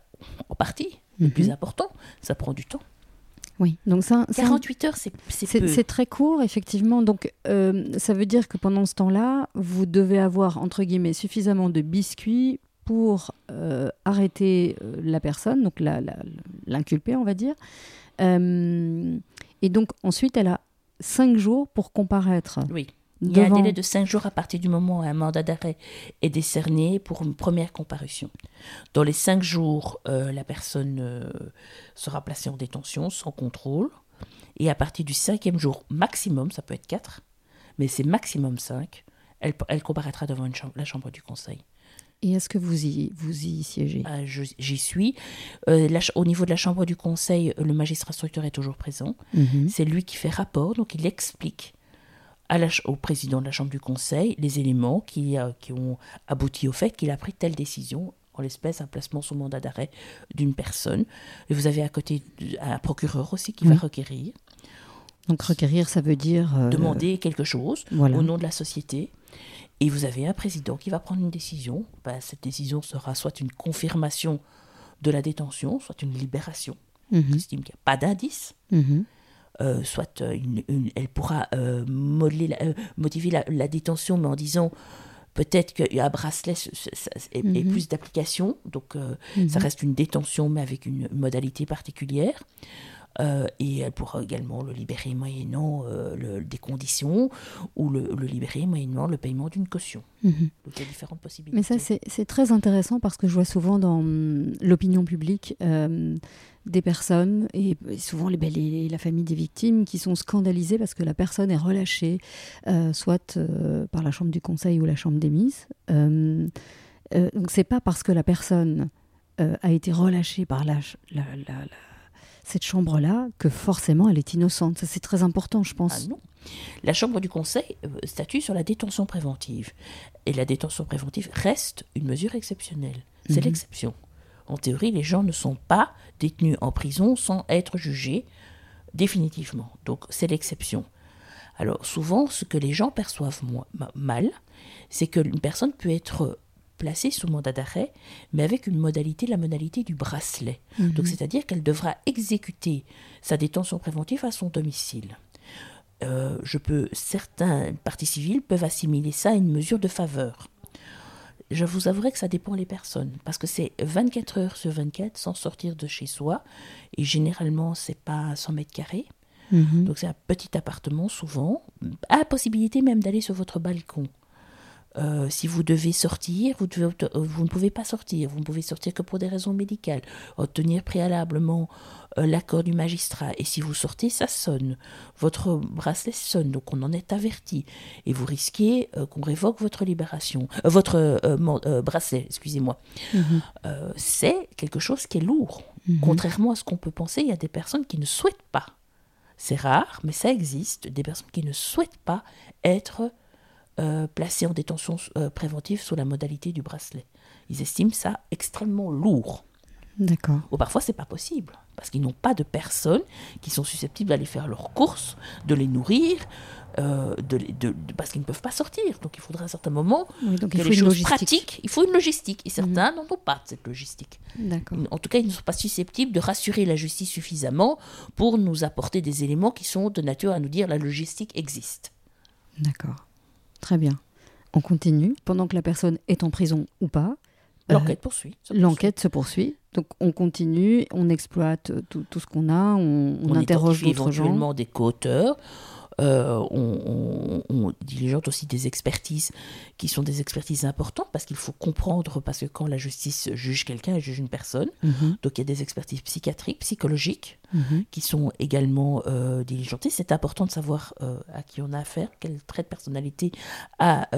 [SPEAKER 2] en partie, le plus mhm. important, ça prend du temps.
[SPEAKER 1] Oui, donc ça,
[SPEAKER 2] 48 heures, c'est
[SPEAKER 1] c'est très court, effectivement. Donc, euh, ça veut dire que pendant ce temps-là, vous devez avoir, entre guillemets, suffisamment de biscuits pour euh, arrêter euh, la personne, donc l'inculpé, on va dire. et donc, ensuite, elle a cinq jours pour comparaître.
[SPEAKER 2] Oui. Il y a un délai de cinq jours à partir du moment où un mandat d'arrêt est décerné pour une première comparution. Dans les cinq jours, euh, la personne euh, sera placée en détention sans contrôle. Et à partir du cinquième jour maximum, ça peut être quatre, mais c'est maximum cinq, elle, elle comparaîtra devant une chambre, la chambre du conseil.
[SPEAKER 1] Et est-ce que vous y, vous y siégez?
[SPEAKER 2] Ah, J'y suis. Euh, au niveau de la Chambre du Conseil, le magistrat instructeur est toujours présent. Mhm. C'est lui qui fait rapport, donc il explique à la, au président de la Chambre du Conseil les éléments qui, euh, qui ont abouti au fait qu'il a pris telle décision en l'espèce un placement sous mandat d'arrêt d'une personne. Et vous avez à côté un procureur aussi qui va requérir.
[SPEAKER 1] Donc requérir, ça veut dire...
[SPEAKER 2] Euh, Demander quelque chose au nom de la société. Et vous avez un président qui va prendre une décision. Ben, cette décision sera soit une confirmation de la détention, soit une libération. Mhm. Il estime qu'il n'y a pas d'indice. Mhm. Euh, soit euh, elle pourra motiver la, détention, mais en disant peut-être qu'un bracelet est, mhm. plus d'application, donc ça reste une détention, mais avec une modalité particulière. Euh, et elle pourra également le libérer moyennant euh, des conditions ou le, libérer moyennant le paiement d'une caution. Mhm. Donc il y a différentes possibilités.
[SPEAKER 1] Mais ça, c'est très intéressant parce que je vois souvent dans hum, l'opinion publique euh, des personnes, et souvent les, la famille des victimes, qui sont scandalisées parce que la personne est relâchée, soit par la chambre du conseil ou la chambre des mises. donc c'est pas parce que la personne a été relâchée par la, la, la cette chambre-là que forcément elle est innocente. Ça, c'est très important, je pense.
[SPEAKER 2] Ah non. La Chambre du Conseil euh, statue sur la détention préventive. Et la détention préventive reste une mesure exceptionnelle. C'est mhm. l'exception. En théorie, les gens ne sont pas détenus en prison sans être jugés définitivement. Donc, c'est l'exception. Alors, souvent, ce que les gens perçoivent mal, c'est qu'une personne peut être placée sous mandat d'arrêt, mais avec une modalité, la modalité du bracelet. Mhm. Donc, c'est-à-dire qu'elle devra exécuter sa détention préventive à son domicile. Euh, je peux, certains partis civils peuvent assimiler ça à une mesure de faveur. Je vous avouerai que ça dépend des personnes, parce que c'est 24 heures sur 24 sans sortir de chez soi, et généralement c'est pas 100 mètres carrés. Mhm. Donc c'est un petit appartement souvent, à la possibilité même d'aller sur votre balcon. Euh, si vous devez sortir, vous, devez, euh, vous, ne pouvez pas sortir. Vous ne pouvez sortir que pour des raisons médicales. Obtenir préalablement l'accord du magistrat. Et si vous sortez, ça sonne. Votre bracelet sonne, donc on en est averti. Et vous risquez qu'on révoque votre libération, votre bracelet, excusez-moi. Mhm. C'est quelque chose qui est lourd. Mhm. Contrairement à ce qu'on peut penser, il y a des personnes qui ne souhaitent pas. C'est rare, mais ça existe. Des personnes qui ne souhaitent pas être euh, placés en détention euh, préventive sous la modalité du bracelet. Ils estiment ça extrêmement lourd.
[SPEAKER 1] D'accord.
[SPEAKER 2] Ou parfois, c'est pas possible, parce qu'ils n'ont pas de personnes qui sont susceptibles d'aller faire leurs courses, de les nourrir, euh, de, parce qu'ils ne peuvent pas sortir. Donc, il faudra à un certain moment
[SPEAKER 1] donc il faut des choses pratiques.
[SPEAKER 2] Il faut une logistique. Et certains mhm. n'en ont pas cette logistique. En tout cas, ils ne sont pas susceptibles de rassurer la justice suffisamment pour nous apporter des éléments qui sont de nature à nous dire la logistique existe.
[SPEAKER 1] D'accord. Très bien. On continue. Pendant que la personne est en prison ou pas.
[SPEAKER 2] Euh, l'enquête poursuit.
[SPEAKER 1] L'enquête se poursuit. Donc on continue, on exploite tout, ce qu'on a, on, on, interroge d'autres gens.
[SPEAKER 2] éventuellement des co-auteurs, euh, on, on, diligente aussi des expertises qui sont des expertises importantes parce qu'il faut comprendre, parce que quand la justice juge quelqu'un, elle juge une personne. Mhm. Donc il y a des expertises psychiatriques, psychologiques mhm. qui sont également euh, diligentées. C'est important de savoir euh, à qui on a affaire, quel trait de personnalité a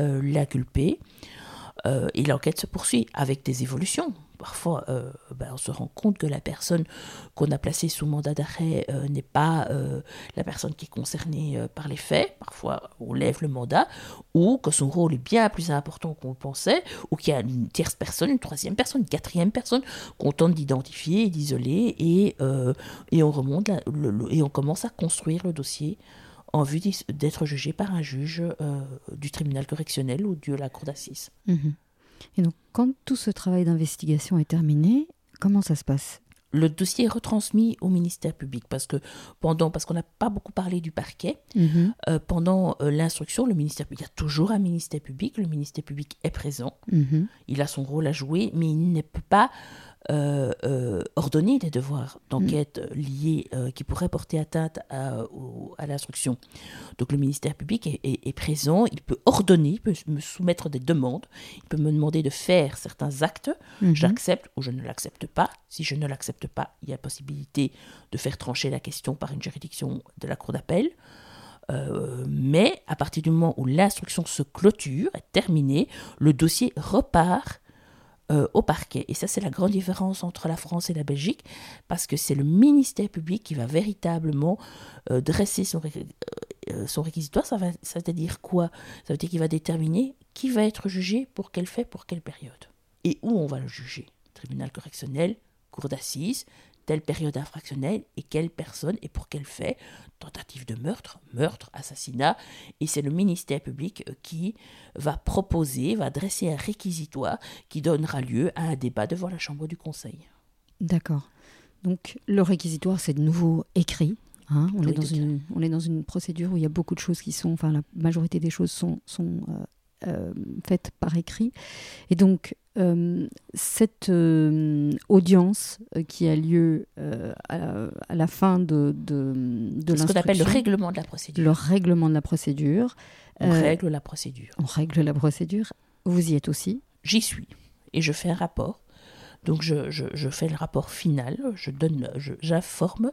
[SPEAKER 2] l'inculpé. et l'enquête se poursuit avec des évolutions parfois euh, ben, on se rend compte que la personne qu'on a placée sous mandat d'arrêt euh, n'est pas euh, la personne qui est concernée par les faits. Parfois on lève le mandat ou que son rôle est bien plus important qu'on le pensait ou qu'il y a une tierce personne, une troisième personne, une quatrième personne qu'on tente d'identifier et d'isoler et on remonte et on commence à construire le dossier en vue d'être jugé par un juge du tribunal correctionnel ou de la cour d'assises.
[SPEAKER 1] Mhm. Et donc, quand tout ce travail d'investigation est terminé, comment ça se passe?
[SPEAKER 2] Le dossier est retransmis au ministère public parce que pendant parce qu'on n'a pas beaucoup parlé du parquet mhm. euh, pendant euh, l'instruction le ministère il y a toujours un ministère public le ministère public est présent mhm. il a son rôle à jouer mais il ne peut pas euh, euh, ordonner des devoirs d'enquête mm. liés euh, qui pourraient porter atteinte à, à l'instruction. Donc le ministère public est, présent, il peut ordonner, il peut me soumettre des demandes, il peut me demander de faire certains actes, mm-hmm. j'accepte ou je ne l'accepte pas. Si je ne l'accepte pas, il y a possibilité de faire trancher la question par une juridiction de la Cour d'appel. mais à partir du moment où l'instruction se clôture, est terminée, le dossier repart au parquet. Et ça, c'est la grande différence entre la France et la Belgique, parce que c'est le ministère public qui va véritablement dresser son, son réquisitoire. Ça, va, ça veut dire quoi? Ça veut dire qu'il va déterminer qui va être jugé, pour quel fait, pour quelle période. Et où on va le juger? Tribunal correctionnel, cour d'assises, telle période infractionnelle et quelle personne et pour quel fait, tentative de meurtre, meurtre, assassinat, et c'est le ministère public euh, qui va proposer, va dresser un réquisitoire qui donnera lieu à un débat devant la Chambre du Conseil.
[SPEAKER 1] D'accord. Donc le réquisitoire, c'est de nouveau écrit. Hein. on, est dans une, on, est dans une, procédure où il y a beaucoup de choses qui sont, enfin la majorité des choses sont, sont euh, euh, faites par écrit. Et donc, euh, cette euh, audience qui a lieu à, la fin de, de, de
[SPEAKER 2] Ce qu'on appelle le règlement de la procédure.
[SPEAKER 1] Le règlement de la procédure.
[SPEAKER 2] On règle la procédure.
[SPEAKER 1] On règle la procédure. Vous y êtes aussi
[SPEAKER 2] J'y suis. Et je fais un rapport. Donc je, je, je fais le rapport final, je donne, j'informe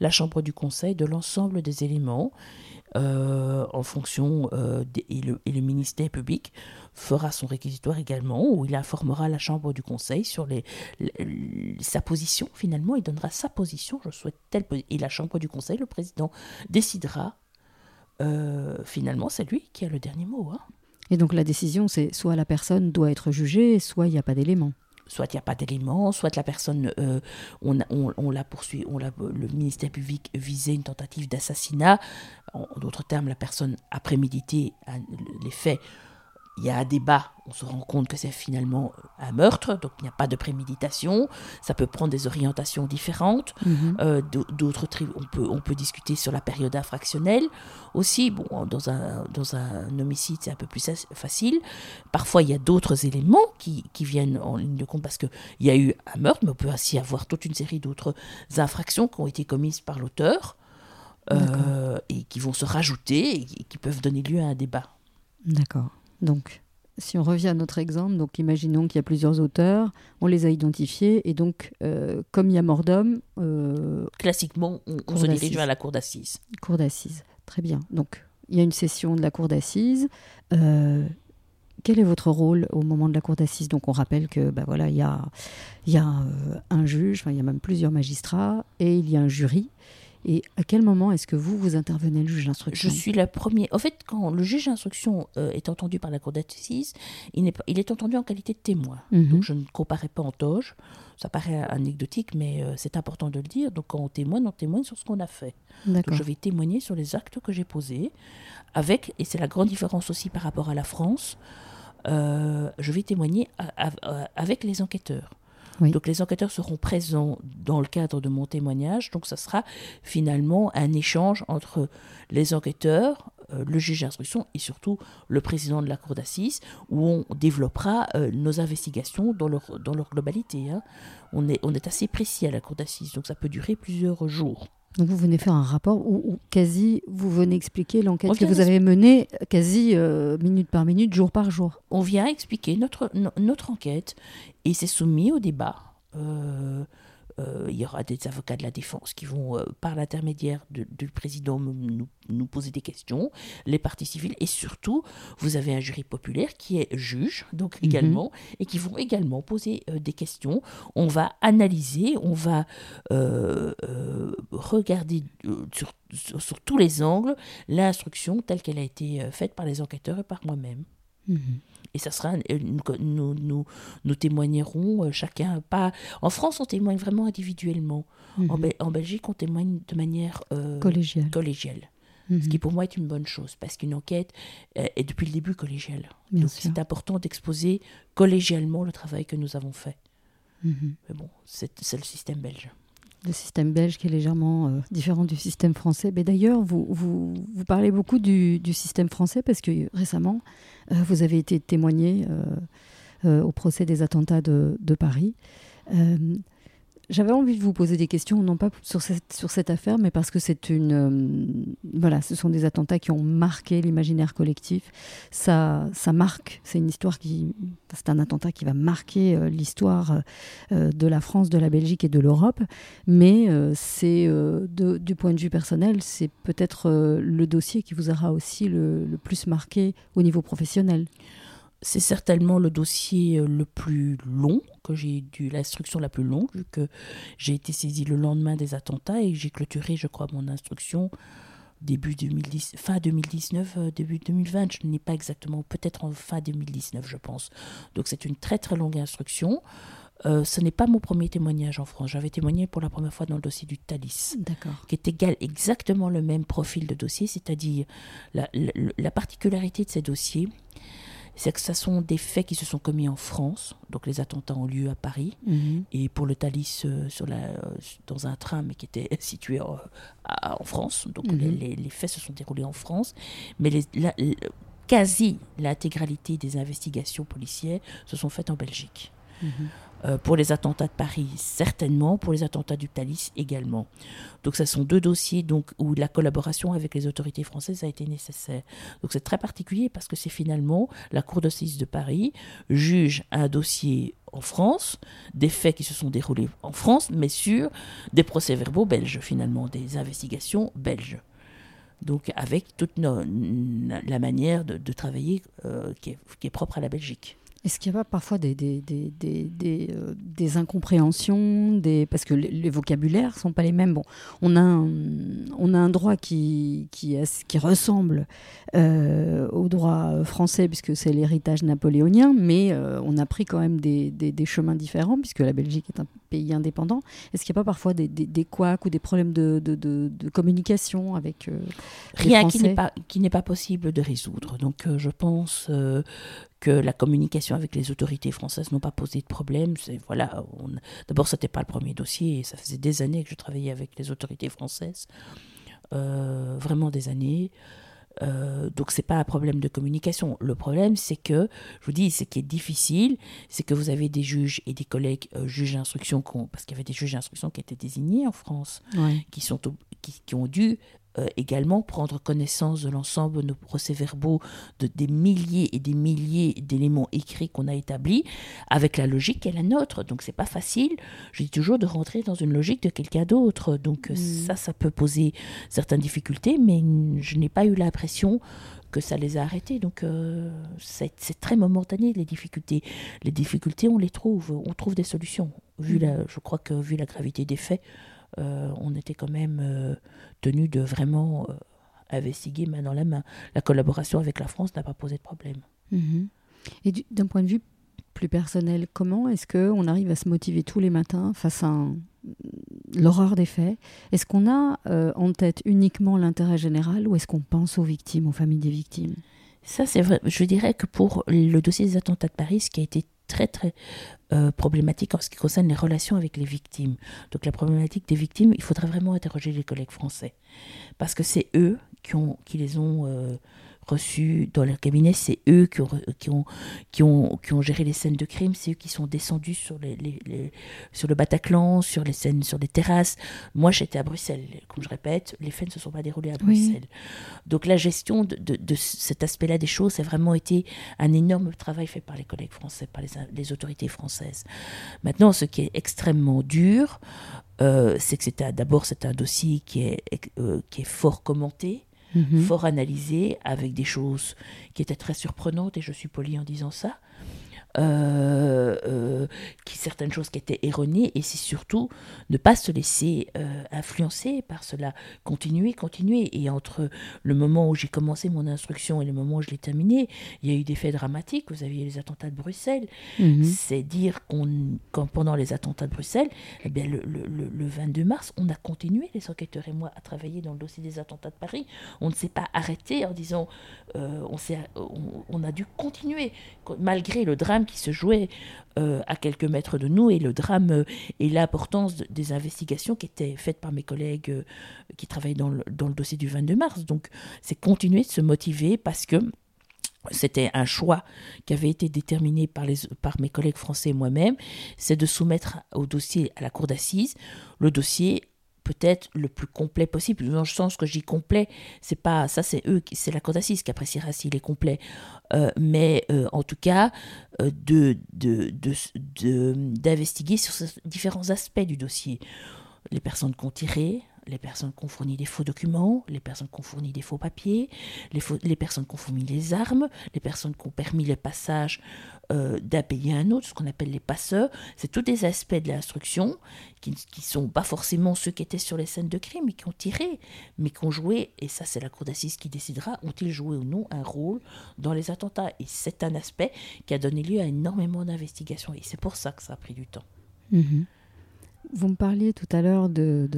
[SPEAKER 2] la Chambre du Conseil de l'ensemble des éléments euh, en fonction euh, et, le, et, le, ministère public fera son réquisitoire également où il informera la chambre du conseil sur les, sa position finalement il donnera sa position je souhaite telle et la chambre du conseil le président décidera euh, finalement c'est lui qui a le dernier mot hein.
[SPEAKER 1] et donc la décision c'est soit la personne doit être jugée soit il n'y a pas d'éléments
[SPEAKER 2] soit il n'y a pas d'éléments, soit la personne, euh, on, la poursuit, on la, le ministère public visait une tentative d'assassinat. En, d'autres termes, la personne a prémédité les faits il y a un débat, on se rend compte que c'est finalement un meurtre, donc il n'y a pas de préméditation, ça peut prendre des orientations différentes, mhm. euh, d'autres on peut, on peut discuter sur la période infractionnelle aussi, bon, dans un, dans un homicide c'est un peu plus facile, parfois il y a d'autres éléments qui, qui, viennent en ligne de compte parce qu'il y a eu un meurtre, mais on peut aussi avoir toute une série d'autres infractions qui ont été commises par l'auteur, euh, et qui vont se rajouter et qui peuvent donner lieu à un débat.
[SPEAKER 1] D'accord. Donc, si on revient à notre exemple, donc imaginons qu'il y a plusieurs auteurs, on les a identifiés, et donc, euh, comme il y a mort d'homme...
[SPEAKER 2] Euh, Classiquement, on, se dirige vers la cour d'assises.
[SPEAKER 1] Cour d'assises, très bien. Donc, il y a une session de la cour d'assises. Euh, quel est votre rôle au moment de la cour d'assises? Donc, on rappelle que, bah voilà, il y a, il y a un juge, il y a même plusieurs magistrats, et il y a un jury. Et à quel moment est-ce que vous, vous intervenez, le juge d'instruction?
[SPEAKER 2] Je suis la première. En fait, quand le juge d'instruction euh, est entendu par la cour d'assises, il, est, il est entendu en qualité de témoin. Mhm. Donc je ne comparais pas en toge. Ça paraît anecdotique, mais euh, c'est important de le dire. Donc quand on témoigne, on témoigne sur ce qu'on a fait. Donc je vais témoigner sur les actes que j'ai posés, avec, et c'est la grande différence aussi par rapport à la France, euh, je vais témoigner avec les enquêteurs. Donc les enquêteurs seront présents dans le cadre de mon témoignage. Donc ça sera finalement un échange entre les enquêteurs, euh, le juge d'instruction et surtout le président de la cour d'assises, où on développera euh, nos investigations dans leur, globalité. Hein. On est assez précis à la cour d'assises, donc ça peut durer plusieurs jours.
[SPEAKER 1] Donc vous venez faire un rapport où, quasi vous venez expliquer l'enquête que vous avez menée quasi euh, minute par minute, jour par jour.
[SPEAKER 2] On vient expliquer notre, notre enquête et c'est soumis au débat. Euh, euh, il y aura des avocats de la défense qui vont, euh, par l'intermédiaire du président, nous, nous, poser des questions, les parties civiles, et surtout, vous avez un jury populaire qui est juge, donc mhm. également, et qui vont également poser des questions. On va analyser, on va regarder sur, sur, tous les angles l'instruction telle qu'elle a été faite par les enquêteurs et par moi-même. Mhm et ça sera nous, nous, nous, témoignerons euh, chacun pas en France on témoigne vraiment individuellement en, mhm. en, Belgique on témoigne de manière euh, collégiale, collégiale. Ce qui mhm. pour moi est une bonne chose, parce qu'une enquête euh, est depuis le début collégiale. Donc c'est important d'exposer collégialement le travail que nous avons fait. Mhm. Mais bon, c'est le système belge
[SPEAKER 1] le système belge qui est légèrement euh, différent du système français. Mais d'ailleurs, vous, vous, parlez beaucoup du, système français parce que récemment, euh, vous avez été témoigné euh, au procès des attentats de Paris. J'avais envie de vous poser des questions, non pas sur cette, affaire, mais parce que c'est une. Euh, voilà, ce sont des attentats qui ont marqué l'imaginaire collectif. Ça, marque, c'est une histoire qui. C'est un attentat qui va marquer euh, l'histoire euh, de la France, de la Belgique et de l'Europe. Mais c'est, du point de vue personnel, c'est peut-être le dossier qui vous aura aussi le plus marqué au niveau professionnel.
[SPEAKER 2] C'est certainement le dossier euh, le plus long que j'ai dû, l'instruction la plus longue, vu que j'ai été saisie le lendemain des attentats et j'ai clôturé, je crois, mon instruction début 2010, fin 2019, euh, début 2020, je n'ai pas exactement, peut-être en fin 2019, je pense. Donc c'est une très très longue instruction. Euh, ce n'est pas mon premier témoignage en France. J'avais témoigné pour la première fois dans le dossier du Thalys, qui est égal, exactement le même profil de dossier, c'est-à-dire la, la, particularité de ces dossiers, c'est que ce sont des faits qui se sont commis en France. Donc les attentats ont lieu à Paris. Mhm. Et pour le Thalys, euh, sur la, euh, dans un train, mais qui était [laughs] situé en, France. Donc mhm. les, les, faits se sont déroulés en France. Mais les, la, quasi l'intégralité des investigations policières se sont faites en Belgique. Mhm. Euh, pour les attentats de Paris, certainement. Pour les attentats du Thalys, également. Donc, ce sont deux dossiers donc, où la collaboration avec les autorités françaises a été nécessaire. Donc, c'est très particulier parce que c'est finalement la Cour d'assises de Paris juge un dossier en France, des faits qui se sont déroulés en France, mais sur des procès-verbaux belges, finalement, des investigations belges. Donc, avec toute la manière de, travailler euh, qui est propre à la Belgique.
[SPEAKER 1] Est-ce qu'il n'y a pas parfois des, des, des, des, euh, des incompréhensions des... Parce que les, vocabulaires ne sont pas les mêmes. Bon, on a un, on a un droit qui, qui, qui ressemble euh, au droit français, puisque c'est l'héritage napoléonien, mais euh, on a pris quand même des, chemins différents, puisque la Belgique est un pays indépendant. Est-ce qu'il n'y a pas parfois des, des, couacs ou des problèmes de, de, de, communication avec
[SPEAKER 2] Rien qui n'est pas, qui n'est pas possible de résoudre. Donc je pense que la communication avec les autorités françaises n'ont pas posé de problème. Voilà, d'abord, ce n'était pas le premier dossier, et ça faisait des années que je travaillais avec les autorités françaises, euh, vraiment des années. Euh, donc c'est pas un problème de communication. Le problème, c'est que, je vous dis, ce qui est difficile, c'est que vous avez des juges et des collègues euh, juges d'instruction, parce qu'il y avait des juges d'instruction qui étaient désignés en France, qui, sont, qui, ont dû euh, également prendre connaissance de l'ensemble de nos procès-verbaux, de, des milliers et des milliers d'éléments écrits qu'on a établis, avec la logique qui est la nôtre. Donc c'est pas facile, je dis toujours, de rentrer dans une logique de quelqu'un d'autre. Donc mm. ça, ça peut poser certaines difficultés, mais je n'ai pas eu l'impression que ça les a arrêtés. Donc euh, c'est très momentané les difficultés. Les difficultés, on les trouve, on trouve des solutions. Vu mm. la, je crois que vu la gravité des faits, euh, on était quand même euh, tenu de vraiment euh, investiguer main dans la main. La collaboration avec la France n'a pas posé de problème.
[SPEAKER 1] Mhm. Et d'un point de vue plus personnel, comment est-ce qu'on arrive à se motiver tous les matins face à l'horreur des faits? Est-ce qu'on a en tête uniquement l'intérêt général ou est-ce qu'on pense aux victimes, aux familles des victimes?
[SPEAKER 2] Ça, c'est vrai. Je dirais que pour le dossier des attentats de Paris, ce qui a été très très euh, problématique en ce qui concerne les relations avec les victimes. Donc la problématique des victimes, il faudrait vraiment interroger les collègues français. Parce que c'est eux qui, ont, qui les ont euh, reçus dans leur cabinet, c'est eux qui ont, qui, ont, qui, ont, qui ont géré les scènes de crime, c'est eux qui sont descendus sur, les, les, sur le Bataclan, sur les scènes, sur les terrasses. Moi, j'étais à Bruxelles, comme je répète, les faits ne se sont pas déroulés à Bruxelles. Donc la gestion de, de, cet aspect-là des choses, ça a vraiment été un énorme travail fait par les collègues français, par les, les autorités françaises. Maintenant, ce qui est extrêmement dur, euh, c'est que d'abord c'est un dossier qui est, euh, qui est fort commenté, Mhm. fort analysé, avec des choses qui étaient très surprenantes, et je suis poli en disant ça. Euh, euh, qui certaines choses qui étaient erronées et c'est surtout ne pas se laisser euh, influencer par cela. Continuer continuer. Et entre le moment où j'ai commencé mon instruction et le moment où je l'ai terminé il y a eu des faits dramatiques. Vous aviez les attentats de Bruxelles. Mhm. c'est dire qu'on pendant les attentats de Bruxelles eh bien le, le, le, 22 mars on a continué les enquêteurs et moi à travailler dans le dossier des attentats de Paris. On ne s'est pas arrêté en disant on, on, on a dû continuer malgré le drame qui se jouait euh, à quelques mètres de nous et le drame euh, et l'importance des investigations qui étaient faites par mes collègues euh, qui travaillent dans le, dossier du 22 mars. Donc c'est continuer de se motiver parce que c'était un choix qui avait été déterminé par, par mes collègues français et moi-même, c'est de soumettre au dossier à la cour d'assises le dossier peut-être le plus complet possible. Dans le sens que j'y complet, c'est pas ça, c'est eux, c'est la cour d'assises qui appréciera s'il est complet. Euh, mais euh, en tout cas, euh, de, d'investiguer de, sur différents aspects du dossier. Les personnes qu'on tirait, les personnes qui ont fourni des faux documents, les personnes qui ont fourni des faux papiers, les, les personnes qui ont fourni les armes, les personnes qui ont permis le passage euh, d'un pays à un autre, ce qu'on appelle les passeurs. C'est tous des aspects de l'instruction qui ne sont pas forcément ceux qui étaient sur les scènes de crime, mais qui ont tiré, mais qui ont joué, et ça c'est la cour d'assises qui décidera, ont-ils joué ou non un rôle dans les attentats. Et c'est un aspect qui a donné lieu à énormément d'investigations, et c'est pour ça que ça a pris du temps.
[SPEAKER 1] Mhm. Vous me parliez tout à l'heure de,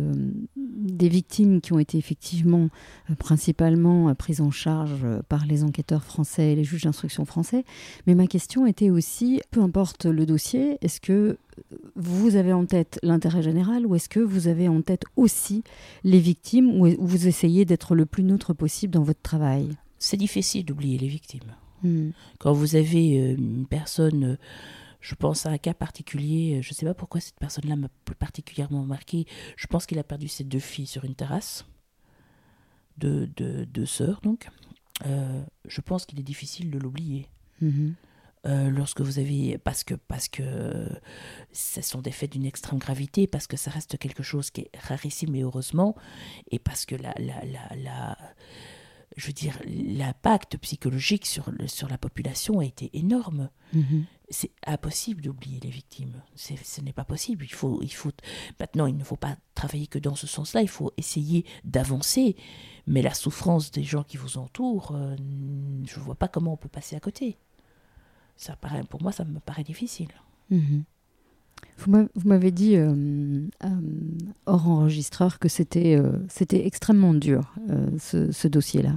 [SPEAKER 1] des victimes qui ont été effectivement euh, principalement euh, prises en charge euh, par les enquêteurs français et les juges d'instruction français. Mais ma question était aussi, peu importe le dossier, est-ce que vous avez en tête l'intérêt général ou est-ce que vous avez en tête aussi les victimes ou vous essayez d'être le plus neutre possible dans votre travail?
[SPEAKER 2] C'est difficile d'oublier les victimes. Hmm. Quand vous avez une personne je pense à un cas particulier, je ne sais pas pourquoi cette personne-là m'a particulièrement marqué. Je pense qu'il a perdu ses deux filles sur une terrasse, deux, deux, sœurs donc. Euh, je pense qu'il est difficile de l'oublier. Mm-hmm. Euh, lorsque vous avez parce que parce que ce sont des faits d'une extrême gravité parce que ça reste quelque chose qui est rarissime et heureusement et parce que la la la, la je veux dire l'impact psychologique sur sur la population a été énorme mm-hmm c'est impossible d'oublier les victimes. ce n'est pas possible. Il faut, il faut, maintenant, il ne faut pas travailler que dans ce sens-là. Il faut essayer d'avancer. Mais la souffrance des gens qui vous entourent, euh, je ne vois pas comment on peut passer à côté. Ça paraît, pour moi, ça me paraît difficile.
[SPEAKER 1] Mhm. Vous m'avez dit euh, euh, hors enregistreur que c'était c'était extrêmement dur, ce, dossier-là.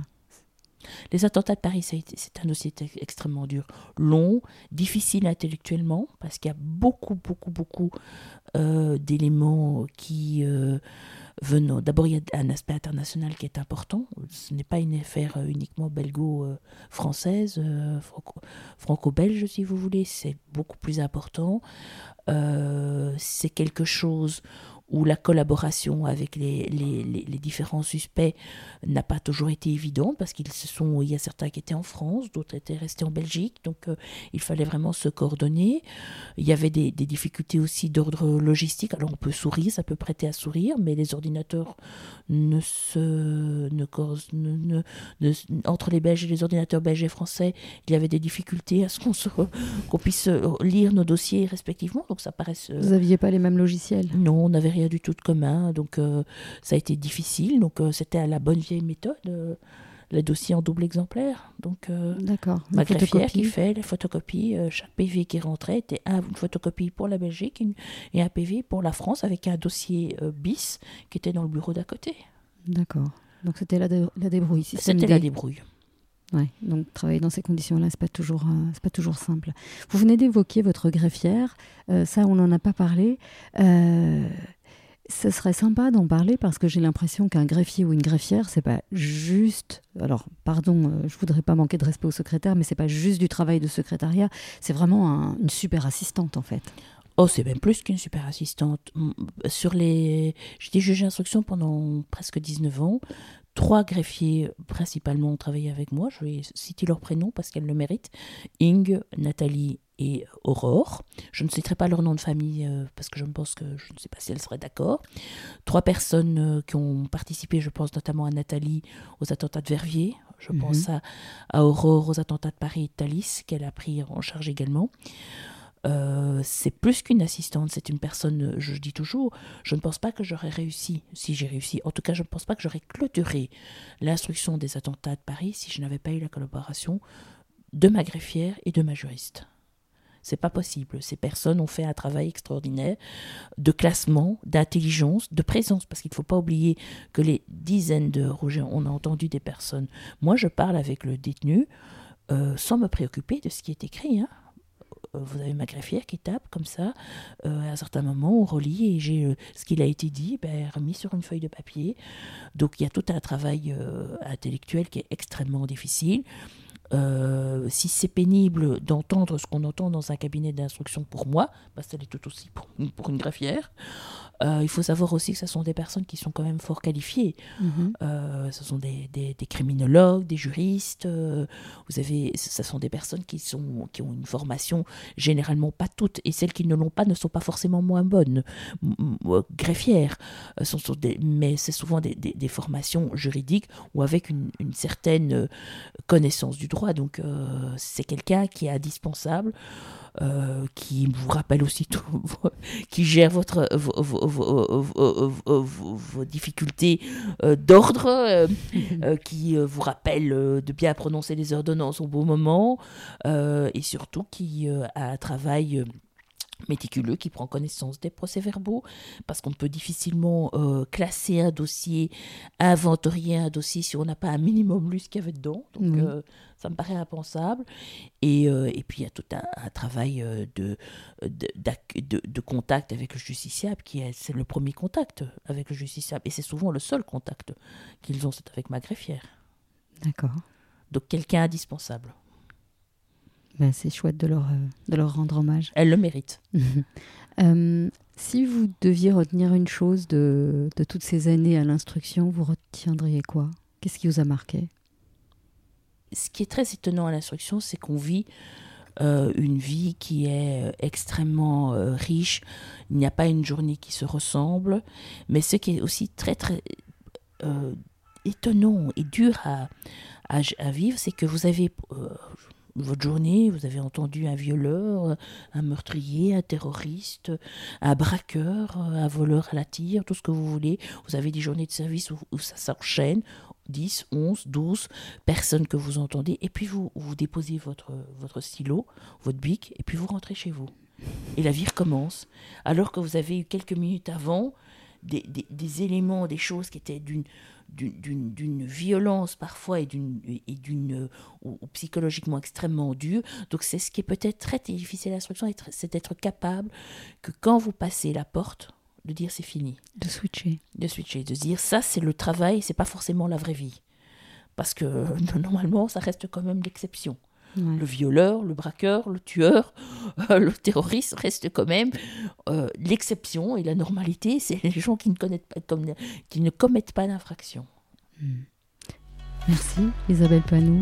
[SPEAKER 2] Les attentats de Paris, c'est un dossier extrêmement dur, long, difficile intellectuellement, parce qu'il y a beaucoup, beaucoup, beaucoup euh, d'éléments qui euh, D'abord, il y a un aspect international qui est important. Ce n'est pas une affaire uniquement belgo-française, euh, franco-belge, si vous voulez. C'est beaucoup plus important. c'est quelque chose où la collaboration avec les, les, les, différents suspects n'a pas toujours été évidente parce qu'il y a certains qui étaient en France, d'autres étaient restés en Belgique, donc euh, il fallait vraiment se coordonner. Il y avait des, des difficultés aussi d'ordre logistique. Alors on peut sourire, ça peut prêter à sourire, mais les ordinateurs ne se ne, ne, ne, entre les Belges et les ordinateurs belges et français, il y avait des difficultés à ce qu'on qu'on puisse lire nos dossiers respectivement. Donc ça paraît.
[SPEAKER 1] Vous n'aviez pas les mêmes logiciels?
[SPEAKER 2] Non, on avait rien du tout de commun, donc euh, ça a été difficile. Donc euh, c'était à la bonne vieille méthode, euh, les dossiers en double exemplaire. Donc
[SPEAKER 1] D'accord.
[SPEAKER 2] ma greffière qui fait les photocopies, chaque PV qui rentrait était un, une photocopie pour la Belgique et un PV pour la France avec un dossier bis qui était dans le bureau d'à côté.
[SPEAKER 1] D'accord. Donc c'était la, la débrouille.
[SPEAKER 2] C'était la débrouille.
[SPEAKER 1] Ouais, donc travailler dans ces conditions-là, c'est pas toujours, c'est pas toujours simple. Vous venez d'évoquer votre greffière, ça on n'en a pas parlé. Euh, ce serait sympa d'en parler parce que j'ai l'impression qu'un greffier ou une greffière, c'est pas juste. Alors, pardon, euh, je voudrais pas manquer de respect au secrétaire, mais c'est pas juste du travail de secrétariat. C'est vraiment une super assistante en fait.
[SPEAKER 2] Oh, c'est même plus qu'une super assistante. Sur les, j'étais juge d'instruction pendant presque 19 ans. Trois greffiers principalement ont travaillé avec moi. Je vais citer leurs prénoms parce qu'elles le méritent. Ing, Nathalie et Aurore. Je ne citerai pas leur nom de famille euh, parce que je pense que je ne sais pas si elles seraient d'accord. Trois personnes euh, qui ont participé, je pense notamment à Nathalie aux attentats de Verviers. Je mhm. pense à, Aurore aux attentats de Paris et de Thalys qu'elle a pris en charge également. Euh, c'est plus qu'une assistante, c'est une personne, je dis toujours, je ne pense pas que j'aurais réussi, si j'ai réussi, en tout cas je ne pense pas que j'aurais clôturé l'instruction des attentats de Paris si je n'avais pas eu la collaboration de ma greffière et de ma juriste. C'est pas possible. Ces personnes ont fait un travail extraordinaire de classement, d'intelligence, de présence, parce qu'il ne faut pas oublier que les dizaines de Roger, on a entendu des personnes. Moi, je parle avec le détenu euh, sans me préoccuper de ce qui est écrit. Hein. Euh, vous avez ma greffière qui tape comme ça. Euh, à un certain moment, on relit et j'ai ce qu'il a été dit ben, remis sur une feuille de papier. Donc il y a tout un travail intellectuel qui est extrêmement difficile. Euh, si c'est pénible d'entendre ce qu'on entend dans un cabinet d'instruction pour moi, bah, ça l'est tout aussi pour, pour une greffière. Euh, il faut savoir aussi que ce sont des personnes qui sont quand même fort qualifiées.
[SPEAKER 1] Mhm.
[SPEAKER 2] Euh, ce sont des, des- des criminologues, des juristes. vous avez, ce sont des personnes qui, sont, qui ont une formation généralement pas toutes, et celles qui ne l'ont pas ne sont pas forcément moins bonnes. Greffières, sont, sont des, mais c'est souvent des, formations juridiques ou avec une, une certaine connaissance du droit. Donc euh, c'est quelqu'un qui est indispensable. euh, qui vous rappelle aussi tout, qui gère votre, vos, vos- vos- vos- difficultés euh, d'ordre, qui vous rappelle de bien prononcer les ordonnances au bon moment, et surtout qui a un travail méticuleux, qui prend connaissance des procès-verbaux, parce qu'on peut difficilement euh, classer un dossier, inventorier un dossier si on n'a pas un minimum lu ce qu'il y avait dedans. Donc euh, ça me paraît impensable. Et, euh, et puis il y a tout un, un travail de, de- de contact avec le justiciable, qui est, c'est le premier contact avec le justiciable, et c'est souvent le seul contact qu'ils ont, c'est avec ma greffière.
[SPEAKER 1] D'accord.
[SPEAKER 2] Donc quelqu'un indispensable.
[SPEAKER 1] Ben, c'est chouette de leur, euh, de leur rendre hommage.
[SPEAKER 2] Elle le mérite. [laughs]
[SPEAKER 1] Euh, si vous deviez retenir une chose de, de toutes ces années à l'instruction, vous retiendriez quoi? Qu'est-ce qui vous a marqué?
[SPEAKER 2] Ce qui est très étonnant à l'instruction, c'est qu'on vit euh, une vie qui est euh, extrêmement euh, riche. Il n'y a pas une journée qui se ressemble. Mais ce qui est aussi très, très étonnant et dur à, à, à vivre, c'est que vous avez euh, votre journée, vous avez entendu un violeur, un meurtrier, un terroriste, un braqueur, un voleur à la tire, tout ce que vous voulez. Vous avez des journées de service où, ça s'enchaîne. 10, 11, 12 personnes que vous entendez, et puis vous, vous déposez votre, votre stylo, votre bic, et puis vous rentrez chez vous. Et la vie recommence. Alors que vous avez eu quelques minutes avant des, des, des éléments, des choses qui étaient d'une d'une violence parfois et d'une ou psychologiquement extrêmement dure. Donc c'est ce qui est peut-être très difficile à l'instruction, c'est d'être capable que quand vous passez la porte, de dire c'est fini.
[SPEAKER 1] De switcher.
[SPEAKER 2] De switcher, de se dire ça c'est le travail, c'est pas forcément la vraie vie. Parce que euh, [laughs] normalement ça reste quand même l'exception.
[SPEAKER 1] Ouais.
[SPEAKER 2] Le violeur, le braqueur, le tueur, euh, [laughs] le terroriste reste quand même euh, l'exception et la normalité, c'est les gens qui ne, connaissent pas, comme, qui ne commettent pas d'infraction.
[SPEAKER 1] Merci Isabelle Panou.